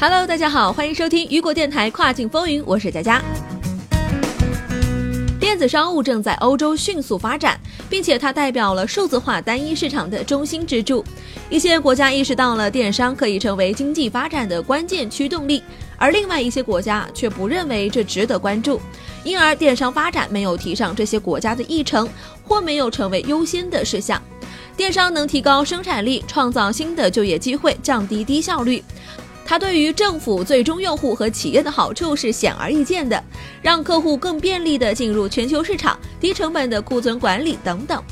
Hello，大家好，欢迎收听雨果电台跨境风云，我是佳佳。电子商务正在欧洲迅速发展，并且它代表了数字化单一市场的中心支柱。一些国家意识到了电商可以成为经济发展的关键驱动力，而另外一些国家却不认为这值得关注，因而电商发展没有提上这些国家的议程，或没有成为优先的事项。电商能提高生产力，创造新的就业机会，降低低效率。它对于政府、最终用户和企业的好处是显而易见的，让客户更便利地进入全球市场、低成本的库存管理等等。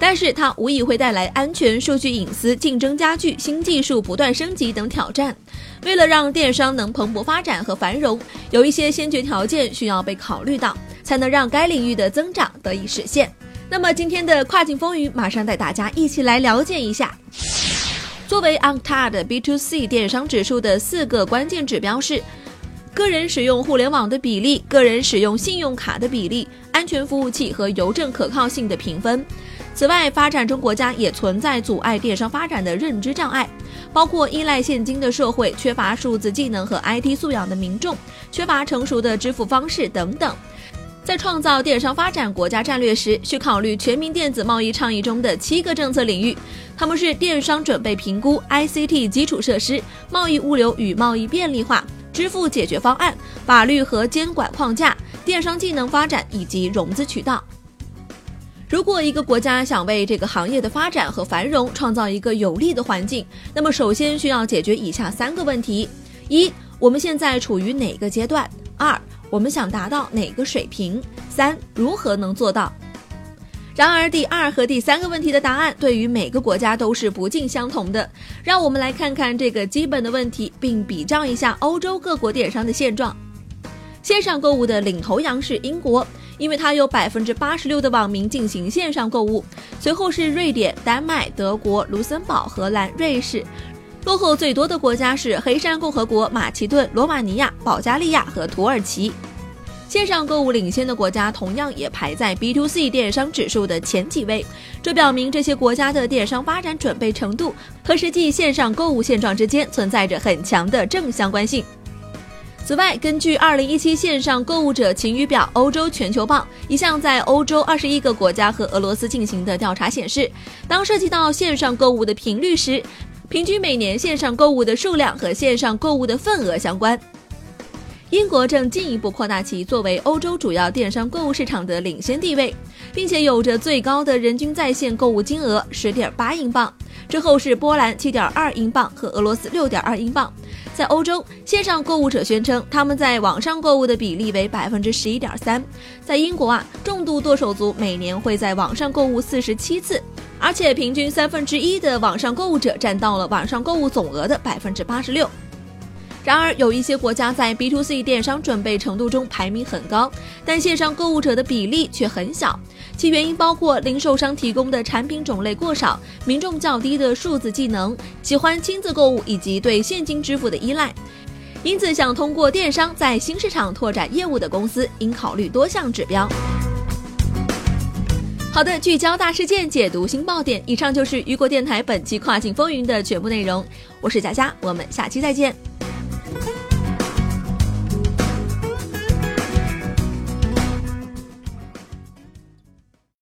但是它无疑会带来安全、数据隐私、竞争加剧、新技术不断升级等挑战。为了让电商能蓬勃发展和繁荣，有一些先决条件需要被考虑到，才能让该领域的增长得以实现。那么今天的跨境风云，马上带大家一起来了解一下。作为 Untad B to C 电商指数的四个关键指标是：个人使用互联网的比例、个人使用信用卡的比例、安全服务器和邮政可靠性的评分。此外，发展中国家也存在阻碍电商发展的认知障碍，包括依赖现金的社会、缺乏数字技能和 IT 素养的民众、缺乏成熟的支付方式等等。在创造电商发展国家战略时，需考虑全民电子贸易倡议中的七个政策领域，他们是电商准备评估、ICT 基础设施、贸易物流与贸易便利化、支付解决方案、法律和监管框架、电商技能发展以及融资渠道。如果一个国家想为这个行业的发展和繁荣创造一个有利的环境，那么首先需要解决以下三个问题：一、我们现在处于哪个阶段？二、我们想达到哪个水平？三、如何能做到？然而，第二和第三个问题的答案对于每个国家都是不尽相同的。让我们来看看这个基本的问题，并比较一下欧洲各国电商的现状。线上购物的领头羊是英国，因为它有百分之八十六的网民进行线上购物。随后是瑞典、丹麦、德国、卢森堡、荷兰、瑞士。落后最多的国家是黑山共和国、马其顿、罗马尼亚、保加利亚和土耳其。线上购物领先的国家同样也排在 B to C 电商指数的前几位，这表明这些国家的电商发展准备程度和实际线上购物现状之间存在着很强的正相关性。此外，根据2017线上购物者晴雨表欧洲全球报一项在欧洲21个国家和俄罗斯进行的调查显示，当涉及到线上购物的频率时，平均每年线上购物的数量和线上购物的份额相关。英国正进一步扩大其作为欧洲主要电商购物市场的领先地位，并且有着最高的人均在线购物金额十点八英镑，之后是波兰七点二英镑和俄罗斯六点二英镑。在欧洲，线上购物者宣称他们在网上购物的比例为百分之十一点三。在英国啊，重度剁手族每年会在网上购物四十七次。而且平均三分之一的网上购物者占到了网上购物总额的百分之八十六。然而，有一些国家在 B to C 电商准备程度中排名很高，但线上购物者的比例却很小。其原因包括零售商提供的产品种类过少、民众较低的数字技能、喜欢亲自购物以及对现金支付的依赖。因此，想通过电商在新市场拓展业务的公司应考虑多项指标。好的聚焦大事件解读新爆点以上就是雨果电台本期跨境风云的全部内容。我是佳佳我们下期再见。